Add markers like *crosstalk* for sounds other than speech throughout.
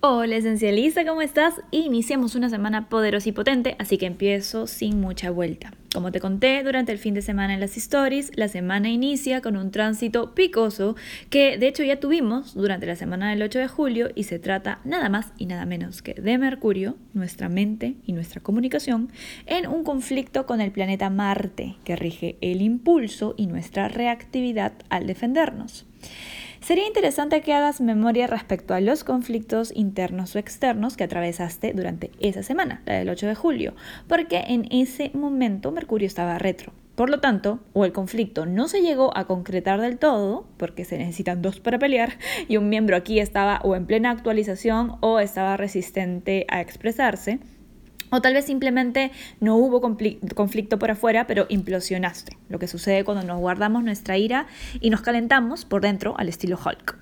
Hola esencialista, ¿cómo estás? Iniciamos una semana poderosa y potente, así que empiezo sin mucha vuelta. Como te conté durante el fin de semana en las stories, la semana inicia con un tránsito picoso que de hecho ya tuvimos durante la semana del 8 de julio y se trata nada más y nada menos que de Mercurio, nuestra mente y nuestra comunicación, en un conflicto con el planeta Marte que rige el impulso y nuestra reactividad al defendernos. Sería interesante que hagas memoria respecto a los conflictos internos o externos que atravesaste durante esa semana, la del 8 de julio, porque en ese momento Mercurio estaba retro. Por lo tanto, o el conflicto no se llegó a concretar del todo, porque se necesitan dos para pelear, y un miembro aquí estaba o en plena actualización o estaba resistente a expresarse, o tal vez simplemente no hubo conflicto por afuera, pero implosionaste. Lo que sucede cuando nos guardamos nuestra ira y nos calentamos por dentro al estilo Hulk.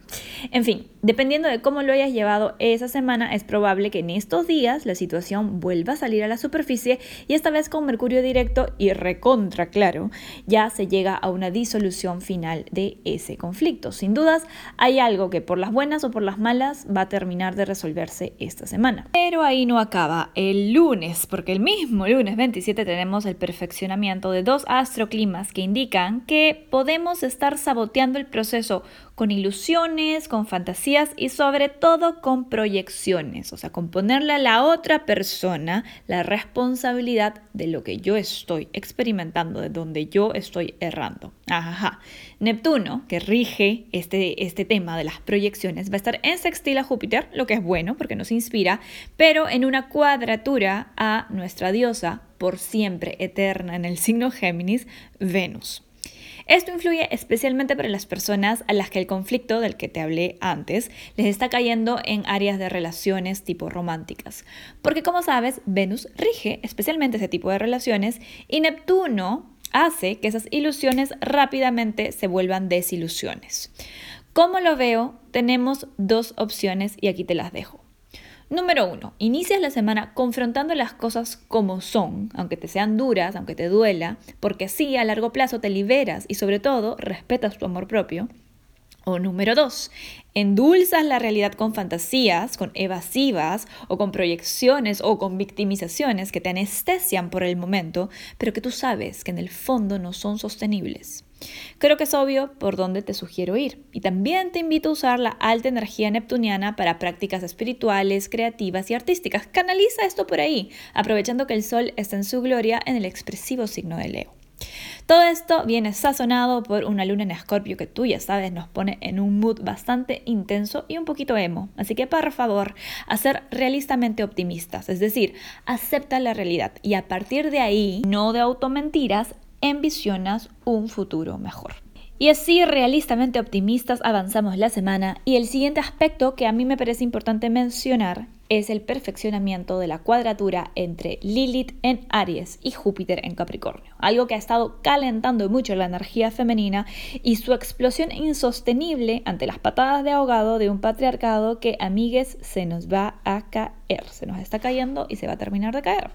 En fin, dependiendo de cómo lo hayas llevado esa semana, es probable que en estos días la situación vuelva a salir a la superficie y esta vez con Mercurio directo y recontra claro, ya se llega a una disolución final de ese conflicto. Sin dudas, hay algo que por las buenas o por las malas va a terminar de resolverse esta semana. Pero ahí no acaba. El lunes, porque el mismo lunes 27 tenemos el perfeccionamiento de dos astroclimas que indican que podemos estar saboteando el proceso con ilusiones, con fantasías y sobre todo con proyecciones, o sea, con ponerle a la otra persona la responsabilidad de lo que yo estoy experimentando, de donde yo estoy errando. Ajá. Neptuno, que rige este, este tema de las proyecciones, va a estar en sextil a Júpiter, lo que es bueno porque nos inspira, pero en una cuadratura a nuestra diosa por siempre eterna en el signo Géminis, Venus. Esto influye especialmente para las personas a las que el conflicto del que te hablé antes les está cayendo en áreas de relaciones tipo románticas. Porque como sabes, Venus rige especialmente ese tipo de relaciones y Neptuno hace que esas ilusiones rápidamente se vuelvan desilusiones. ¿Cómo lo veo? Tenemos dos opciones y aquí te las dejo. Número uno, inicias la semana confrontando las cosas como son, aunque te sean duras, aunque te duela, porque así a largo plazo te liberas y sobre todo respetas tu amor propio. O número dos, endulzas la realidad con fantasías, con evasivas o con proyecciones o con victimizaciones que te anestesian por el momento, pero que tú sabes que en el fondo no son sostenibles. Creo que es obvio por dónde te sugiero ir y también te invito a usar la alta energía neptuniana para prácticas espirituales, creativas y artísticas. Canaliza esto por ahí, aprovechando que el sol está en su gloria en el expresivo signo de Leo. Todo esto viene sazonado por una luna en escorpio que tú ya sabes nos pone en un mood bastante intenso y un poquito emo. Así que por favor, a ser realistamente optimistas, es decir, acepta la realidad y a partir de ahí, no de automentiras, envisionas un futuro mejor. Y así realistamente optimistas avanzamos la semana y el siguiente aspecto que a mí me parece importante mencionar es el perfeccionamiento de la cuadratura entre Lilith en Aries y Júpiter en Capricornio, algo que ha estado calentando mucho la energía femenina y su explosión insostenible ante las patadas de ahogado de un patriarcado que, amigues, se nos va a caer, se nos está cayendo y se va a terminar de caer.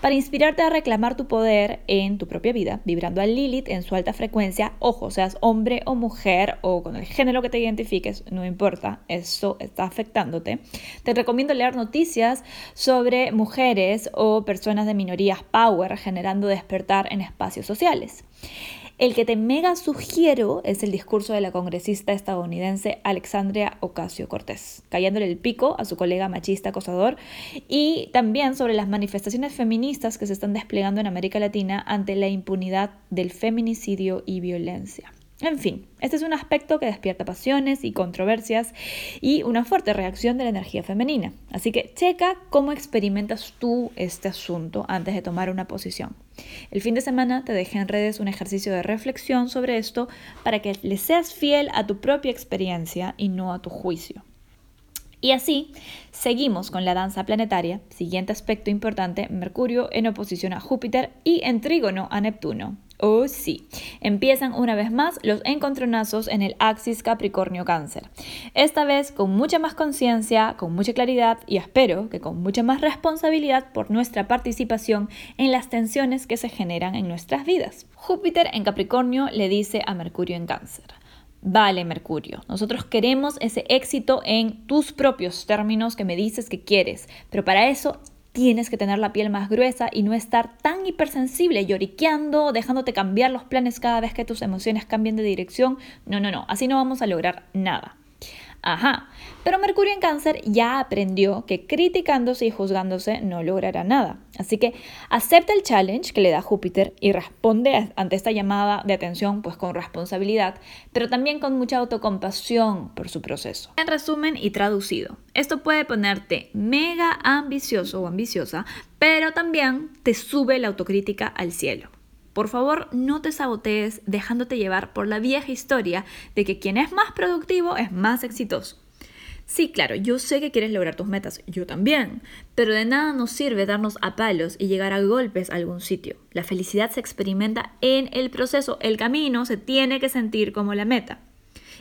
Para inspirarte a reclamar tu poder en tu propia vida, vibrando a Lilith en su alta frecuencia, ojo, seas hombre o mujer o con el género que te identifiques, no importa, eso está afectándote, te recomiendo leer noticias sobre mujeres o personas de minorías power generando despertar en espacios sociales. El que te mega sugiero es el discurso de la congresista estadounidense Alexandria Ocasio Cortés, cayéndole el pico a su colega machista acosador, y también sobre las manifestaciones feministas que se están desplegando en América Latina ante la impunidad del feminicidio y violencia. En fin, este es un aspecto que despierta pasiones y controversias y una fuerte reacción de la energía femenina. Así que checa cómo experimentas tú este asunto antes de tomar una posición. El fin de semana te dejé en redes un ejercicio de reflexión sobre esto para que le seas fiel a tu propia experiencia y no a tu juicio. Y así seguimos con la danza planetaria. Siguiente aspecto importante, Mercurio en oposición a Júpiter y en trígono a Neptuno. Oh sí, empiezan una vez más los encontronazos en el axis Capricornio-Cáncer. Esta vez con mucha más conciencia, con mucha claridad y espero que con mucha más responsabilidad por nuestra participación en las tensiones que se generan en nuestras vidas. Júpiter en Capricornio le dice a Mercurio en Cáncer, Vale, Mercurio, nosotros queremos ese éxito en tus propios términos que me dices que quieres, pero para eso tienes que tener la piel más gruesa y no estar tan hipersensible, lloriqueando, dejándote cambiar los planes cada vez que tus emociones cambien de dirección. No, no, no, así no vamos a lograr nada. Ajá, pero Mercurio en cáncer ya aprendió que criticándose y juzgándose no logrará nada. Así que acepta el challenge que le da Júpiter y responde ante esta llamada de atención pues con responsabilidad, pero también con mucha autocompasión por su proceso. En resumen y traducido, esto puede ponerte mega ambicioso o ambiciosa, pero también te sube la autocrítica al cielo. Por favor, no te sabotees dejándote llevar por la vieja historia de que quien es más productivo es más exitoso. Sí, claro, yo sé que quieres lograr tus metas, yo también, pero de nada nos sirve darnos a palos y llegar a golpes a algún sitio. La felicidad se experimenta en el proceso, el camino se tiene que sentir como la meta.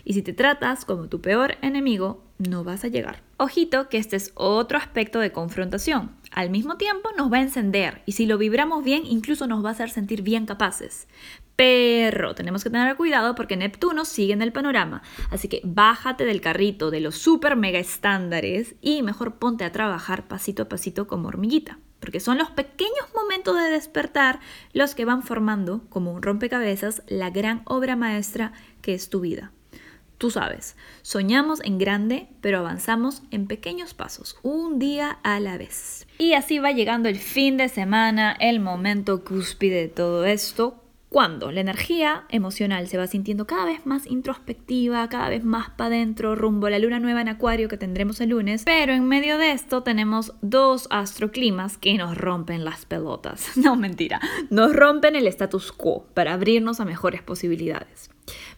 Y si te tratas como tu peor enemigo, no vas a llegar. Ojito que este es otro aspecto de confrontación al mismo tiempo nos va a encender y si lo vibramos bien incluso nos va a hacer sentir bien capaces. Pero tenemos que tener cuidado porque Neptuno sigue en el panorama, así que bájate del carrito de los super mega estándares y mejor ponte a trabajar pasito a pasito como hormiguita, porque son los pequeños momentos de despertar los que van formando como un rompecabezas la gran obra maestra que es tu vida. Tú sabes, soñamos en grande, pero avanzamos en pequeños pasos, un día a la vez. Y así va llegando el fin de semana, el momento cúspide de todo esto, cuando la energía emocional se va sintiendo cada vez más introspectiva, cada vez más para adentro, rumbo a la luna nueva en Acuario que tendremos el lunes. Pero en medio de esto tenemos dos astroclimas que nos rompen las pelotas. *laughs* No, mentira, nos rompen el status quo para abrirnos a mejores posibilidades.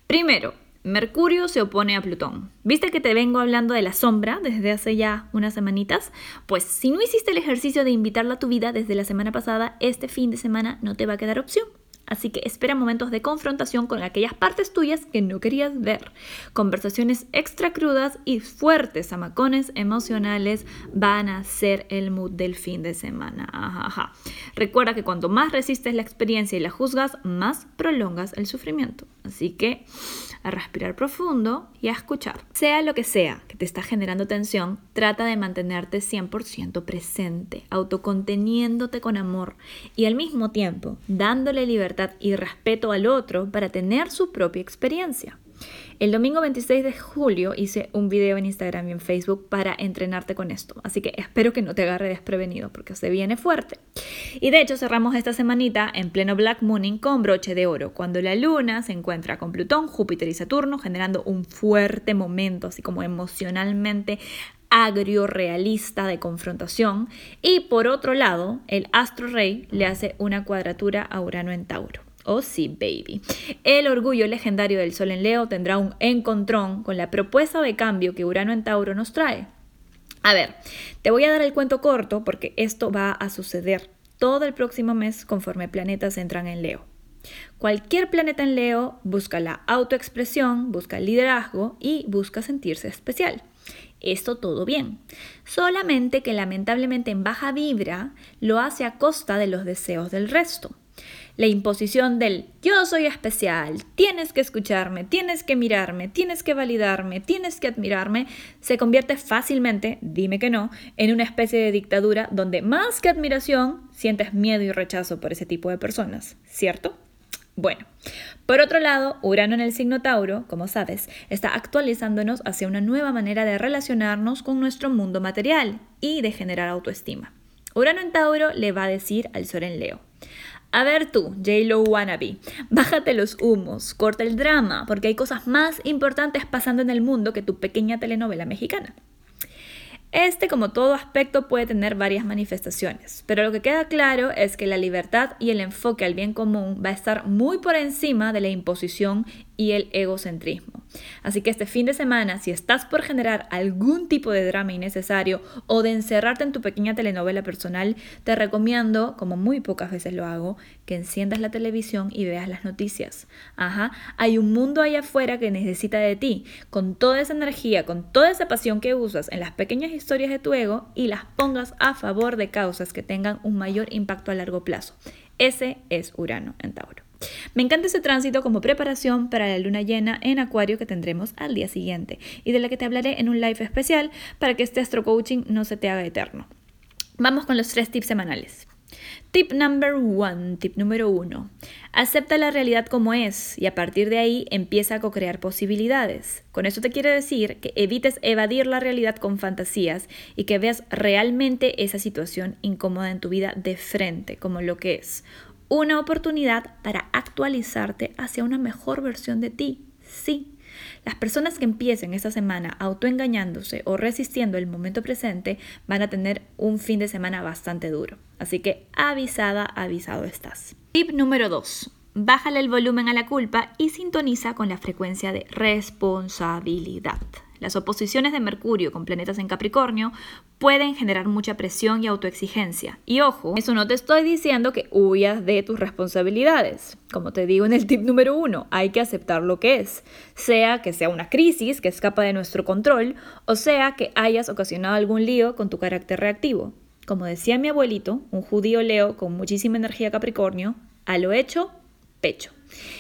Primero, Mercurio se opone a Plutón. ¿Viste que te vengo hablando de la sombra desde hace ya unas semanitas? Pues si no hiciste el ejercicio de invitarla a tu vida desde la semana pasada, este fin de semana no te va a quedar opción. Así que espera momentos de confrontación con aquellas partes tuyas que no querías ver. Conversaciones extra crudas y fuertes amacones emocionales van a ser el mood del fin de semana. Recuerda que cuanto más resistes la experiencia y la juzgas, más prolongas el sufrimiento. Así que a respirar profundo y a escuchar. Sea lo que sea que te está generando tensión, trata de mantenerte 100% presente, autoconteniéndote con amor y al mismo tiempo dándole libertad y respeto al otro para tener su propia experiencia. El domingo 26 de julio hice un video en Instagram y en Facebook para entrenarte con esto, así que espero que no te agarre desprevenido porque se viene fuerte. Y de hecho cerramos esta semanita en pleno Black Mooning con broche de oro, cuando la luna se encuentra con Plutón, Júpiter y Saturno, generando un fuerte momento, así como emocionalmente agrio realista de confrontación. Y por otro lado, el astro rey le hace una cuadratura a Urano en Tauro. Oh sí, baby. El orgullo legendario del Sol en Leo tendrá un encontrón con la propuesta de cambio que Urano en Tauro nos trae. A ver, te voy a dar el cuento corto porque esto va a suceder todo el próximo mes conforme planetas entran en Leo. Cualquier planeta en Leo busca la autoexpresión, busca el liderazgo y busca sentirse especial. Esto todo bien. Solamente que lamentablemente en baja vibra lo hace a costa de los deseos del resto. La imposición del yo soy especial, tienes que escucharme, tienes que mirarme, tienes que validarme, tienes que admirarme, se convierte fácilmente, dime que no, en una especie de dictadura donde más que admiración sientes miedo y rechazo por ese tipo de personas, ¿cierto? Bueno, por otro lado, Urano en el signo Tauro, como sabes, está actualizándonos hacia una nueva manera de relacionarnos con nuestro mundo material y de generar autoestima. Urano en Tauro le va a decir al Sol en Leo. A ver tú, J-Lo wannabe, bájate los humos, corta el drama, porque hay cosas más importantes pasando en el mundo que tu pequeña telenovela mexicana. Este, como todo aspecto, puede tener varias manifestaciones, pero lo que queda claro es que la libertad y el enfoque al bien común va a estar muy por encima de la imposición y el egocentrismo. Así que este fin de semana, si estás por generar algún tipo de drama innecesario o de encerrarte en tu pequeña telenovela personal, te recomiendo, como muy pocas veces lo hago, que enciendas la televisión y veas las noticias. Ajá, hay un mundo allá afuera que necesita de ti, con toda esa energía, con toda esa pasión que usas en las pequeñas historias de tu ego y las pongas a favor de causas que tengan un mayor impacto a largo plazo. Ese es Urano en Tauro. Me encanta ese tránsito como preparación para la luna llena en Acuario que tendremos al día siguiente y de la que te hablaré en un live especial para que este astro coaching no se te haga eterno. Vamos con los tres tips semanales. Tip number one, tip número uno. Acepta la realidad como es y a partir de ahí empieza a co-crear posibilidades. Con eso te quiero decir que evites evadir la realidad con fantasías y que veas realmente esa situación incómoda en tu vida de frente, como lo que es. Una oportunidad para actualizarte hacia una mejor versión de ti. Sí, las personas que empiecen esta semana autoengañándose o resistiendo el momento presente van a tener un fin de semana bastante duro. Así que avisada, avisado estás. Tip número 2. Bájale el volumen a la culpa y sintoniza con la frecuencia de responsabilidad. Las oposiciones de Mercurio con planetas en Capricornio pueden generar mucha presión y autoexigencia. Y ojo, eso no te estoy diciendo que huyas de tus responsabilidades. Como te digo en el tip número uno, hay que aceptar lo que es. Sea que sea una crisis que escapa de nuestro control, o sea que hayas ocasionado algún lío con tu carácter reactivo. Como decía mi abuelito, un judío leo con muchísima energía Capricornio, a lo hecho, pecho.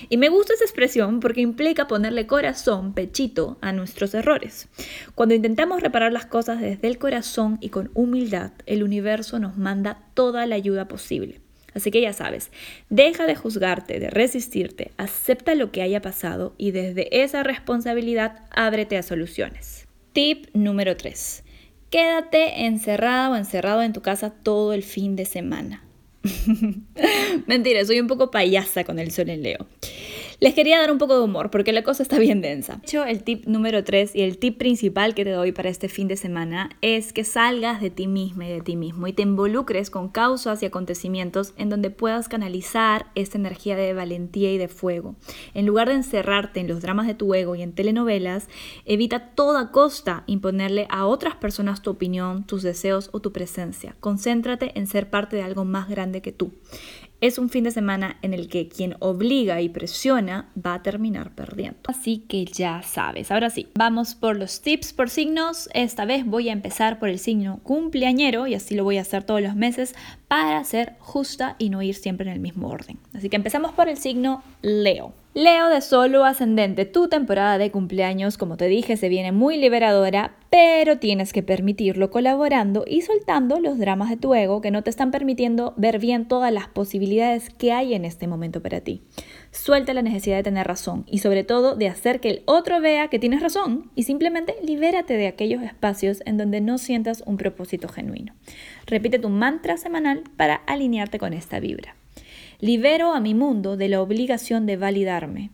Y me gusta esa expresión porque implica ponerle corazón, pechito, a nuestros errores. Cuando intentamos reparar las cosas desde el corazón y con humildad, el universo nos manda toda la ayuda posible. Así que ya sabes, deja de juzgarte, de resistirte, acepta lo que haya pasado y desde esa responsabilidad ábrete a soluciones. Tip número 3. Quédate encerrado o encerrado en tu casa todo el fin de semana. *laughs* Mentira, soy un poco payasa con el sol en Leo. Les quería dar un poco de humor porque la cosa está bien densa. De hecho, el tip número 3 y el tip principal que te doy para este fin de semana es que salgas de ti misma y de ti mismo y te involucres con causas y acontecimientos en donde puedas canalizar esta energía de valentía y de fuego. En lugar de encerrarte en los dramas de tu ego y en telenovelas, evita a toda costa imponerle a otras personas tu opinión, tus deseos o tu presencia. Concéntrate en ser parte de algo más grande que tú es un fin de semana en el que quien obliga y presiona va a terminar perdiendo. Así que ya sabes. Ahora sí, vamos por los tips por signos. Esta vez voy a empezar por el signo cumpleañero y así lo voy a hacer todos los meses para ser justa y no ir siempre en el mismo orden. Así que empezamos por el signo Leo. Leo de solo ascendente, tu temporada de cumpleaños, como te dije, se viene muy liberadora, pero tienes que permitirlo colaborando y soltando los dramas de tu ego que no te están permitiendo ver bien todas las posibilidades que hay en este momento para ti. Suelta la necesidad de tener razón y sobre todo de hacer que el otro vea que tienes razón y simplemente libérate de aquellos espacios en donde no sientas un propósito genuino. Repite tu mantra semanal para alinearte con esta vibra. Libero a mi mundo de la obligación de validarme.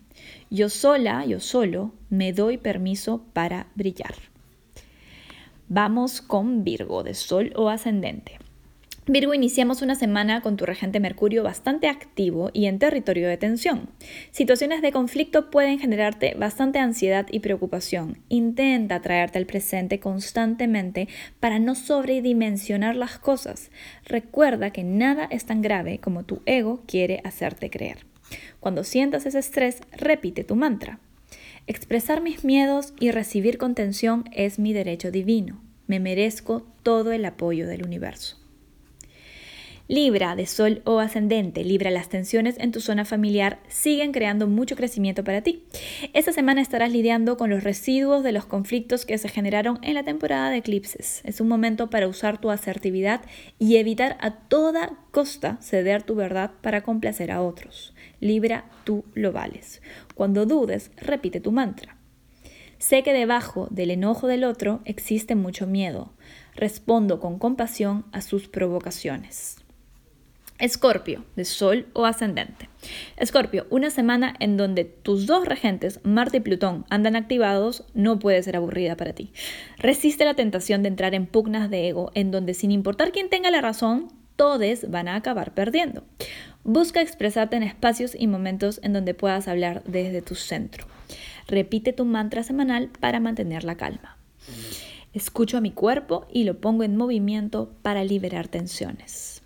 Yo sola, yo solo, me doy permiso para brillar. Vamos con Virgo, de Sol o Ascendente. Virgo, iniciamos una semana con tu regente Mercurio bastante activo y en territorio de tensión. Situaciones de conflicto pueden generarte bastante ansiedad y preocupación. Intenta traerte al presente constantemente para no sobredimensionar las cosas. Recuerda que nada es tan grave como tu ego quiere hacerte creer. Cuando sientas ese estrés, repite tu mantra. Expresar mis miedos y recibir contención es mi derecho divino. Me merezco todo el apoyo del universo. Libra de Sol o ascendente, Libra, las tensiones en tu zona familiar siguen creando mucho crecimiento para ti. Esta semana estarás lidiando con los residuos de los conflictos que se generaron en la temporada de eclipses. Es un momento para usar tu asertividad y evitar a toda costa ceder tu verdad para complacer a otros. Libra, tú lo vales. Cuando dudes, repite tu mantra. Sé que debajo del enojo del otro existe mucho miedo. Respondo con compasión a sus provocaciones. Escorpio, de Sol o ascendente. Escorpio, una semana en donde tus dos regentes, Marte y Plutón, andan activados, no puede ser aburrida para ti. Resiste la tentación de entrar en pugnas de ego, en donde sin importar quién tenga la razón, todos van a acabar perdiendo. Busca expresarte en espacios y momentos en donde puedas hablar desde tu centro. Repite tu mantra semanal para mantener la calma. Escucho a mi cuerpo y lo pongo en movimiento para liberar tensiones.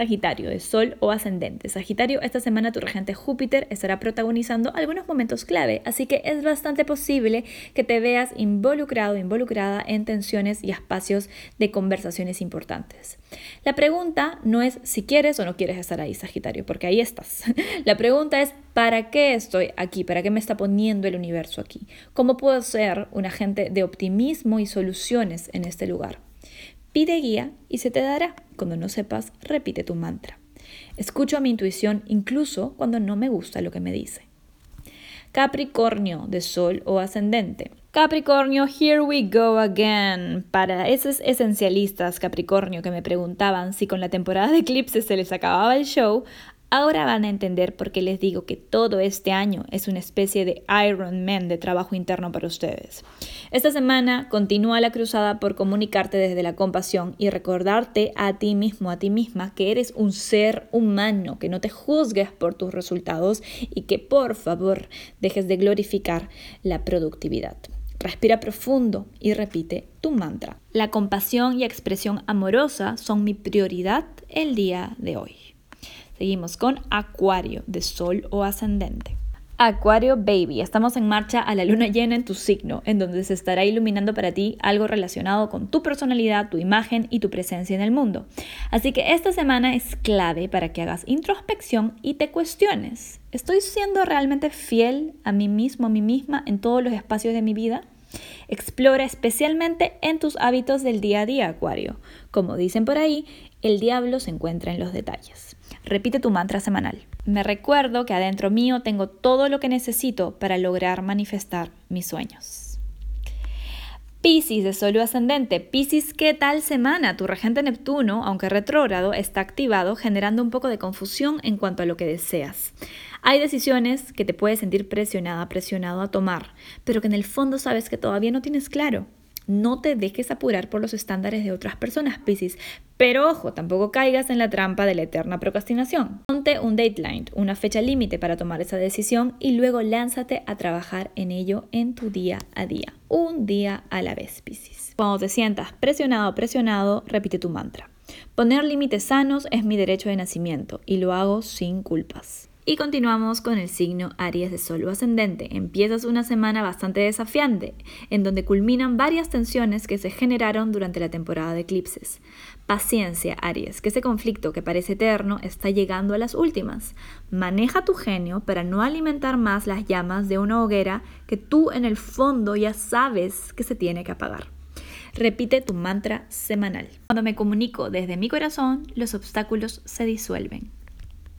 Sagitario, de Sol o ascendente. Sagitario, esta semana tu regente Júpiter estará protagonizando algunos momentos clave, así que es bastante posible que te veas involucrado, involucrada en tensiones y espacios de conversaciones importantes. La pregunta no es si quieres o no quieres estar ahí, Sagitario, porque ahí estás. *laughs* La pregunta es, ¿para qué estoy aquí? ¿Para qué me está poniendo el universo aquí? ¿Cómo puedo ser un agente de optimismo y soluciones en este lugar? Pide guía y se te dará. Cuando no sepas, repite tu mantra. Escucho a mi intuición incluso cuando no me gusta lo que me dice. Capricornio de Sol o ascendente. Capricornio, here we go again. Para esos esencialistas Capricornio que me preguntaban si con la temporada de eclipses se les acababa el show, Ahora van a entender por qué les digo que todo este año es una especie de Iron Man de trabajo interno para ustedes. Esta semana continúa la cruzada por comunicarte desde la compasión y recordarte a ti mismo, a ti misma, que eres un ser humano, que no te juzgues por tus resultados y que por favor dejes de glorificar la productividad. Respira profundo y repite tu mantra. La compasión y expresión amorosa son mi prioridad el día de hoy. Seguimos con Acuario, de Sol o Ascendente. Acuario Baby, estamos en marcha a la luna llena en tu signo, en donde se estará iluminando para ti algo relacionado con tu personalidad, tu imagen y tu presencia en el mundo. Así que esta semana es clave para que hagas introspección y te cuestiones. ¿Estoy siendo realmente fiel a mí mismo, a mí misma en todos los espacios de mi vida? Explora especialmente en tus hábitos del día a día, Acuario. Como dicen por ahí, el diablo se encuentra en los detalles. Repite tu mantra semanal. Me recuerdo que adentro mío tengo todo lo que necesito para lograr manifestar mis sueños. Piscis de Sol ascendente. Piscis, ¿qué tal semana? Tu regente Neptuno, aunque retrógrado, está activado generando un poco de confusión en cuanto a lo que deseas. Hay decisiones que te puedes sentir presionada, presionado a tomar, pero que en el fondo sabes que todavía no tienes claro. No te dejes apurar por los estándares de otras personas, Piscis. Pero ojo, tampoco caigas en la trampa de la eterna procrastinación. Ponte un deadline, una fecha límite para tomar esa decisión y luego lánzate a trabajar en ello en tu día a día. Un día a la vez, Piscis. Cuando te sientas presionado presionado, repite tu mantra. Poner límites sanos es mi derecho de nacimiento y lo hago sin culpas. Y continuamos con el signo Aries de Sol o ascendente. Empiezas una semana bastante desafiante, en donde culminan varias tensiones que se generaron durante la temporada de eclipses. Paciencia, Aries, que ese conflicto que parece eterno está llegando a las últimas. Maneja tu genio para no alimentar más las llamas de una hoguera que tú en el fondo ya sabes que se tiene que apagar. Repite tu mantra semanal. Cuando me comunico desde mi corazón, los obstáculos se disuelven.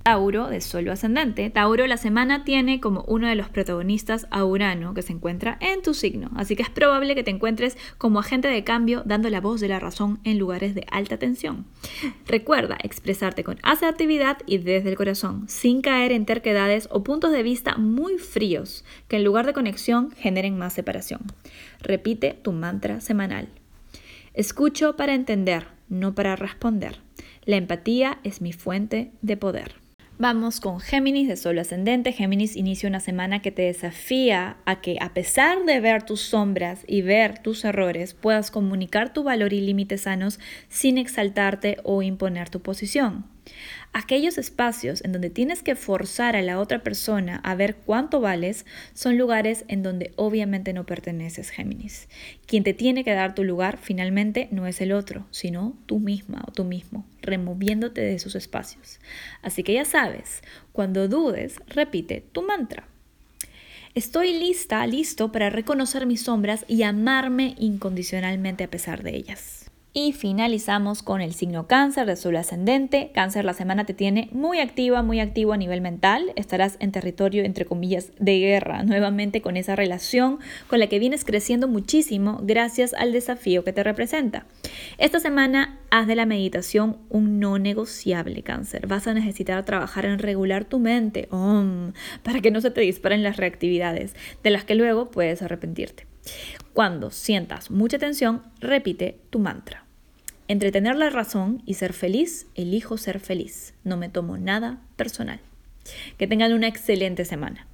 Tauro de Solo ascendente. Tauro la semana tiene como uno de los protagonistas a Urano que se encuentra en tu signo, así que es probable que te encuentres como agente de cambio dando la voz de la razón en lugares de alta tensión. Recuerda expresarte con asertividad y desde el corazón, sin caer en terquedades o puntos de vista muy fríos que en lugar de conexión generen más separación. Repite tu mantra semanal. Escucho para entender, no para responder. La empatía es mi fuente de poder. Vamos con Géminis de Sol ascendente. Géminis inicia una semana que te desafía a que a pesar de ver tus sombras y ver tus errores, puedas comunicar tu valor y límites sanos sin exaltarte o imponer tu posición. Aquellos espacios en donde tienes que forzar a la otra persona a ver cuánto vales son lugares en donde obviamente no perteneces, Géminis. Quien te tiene que dar tu lugar finalmente no es el otro, sino tú misma o tú mismo, removiéndote de esos espacios. Así que ya sabes, cuando dudes, repite tu mantra. Estoy lista, listo para reconocer mis sombras y amarme incondicionalmente a pesar de ellas. Y finalizamos con el signo cáncer de sol ascendente. Cáncer la semana te tiene muy activa, muy activo a nivel mental. Estarás en territorio, entre comillas, de guerra, *laughs* nuevamente con esa relación con la que vienes creciendo muchísimo gracias al desafío que te representa. Esta semana haz de la meditación un no negociable, cáncer. Vas a necesitar trabajar en regular tu mente para que no se te disparen las reactividades, de las que luego puedes arrepentirte. Cuando sientas mucha tensión, repite tu mantra. Entre tener la razón y ser feliz, elijo ser feliz. No me tomo nada personal. Que tengan una excelente semana.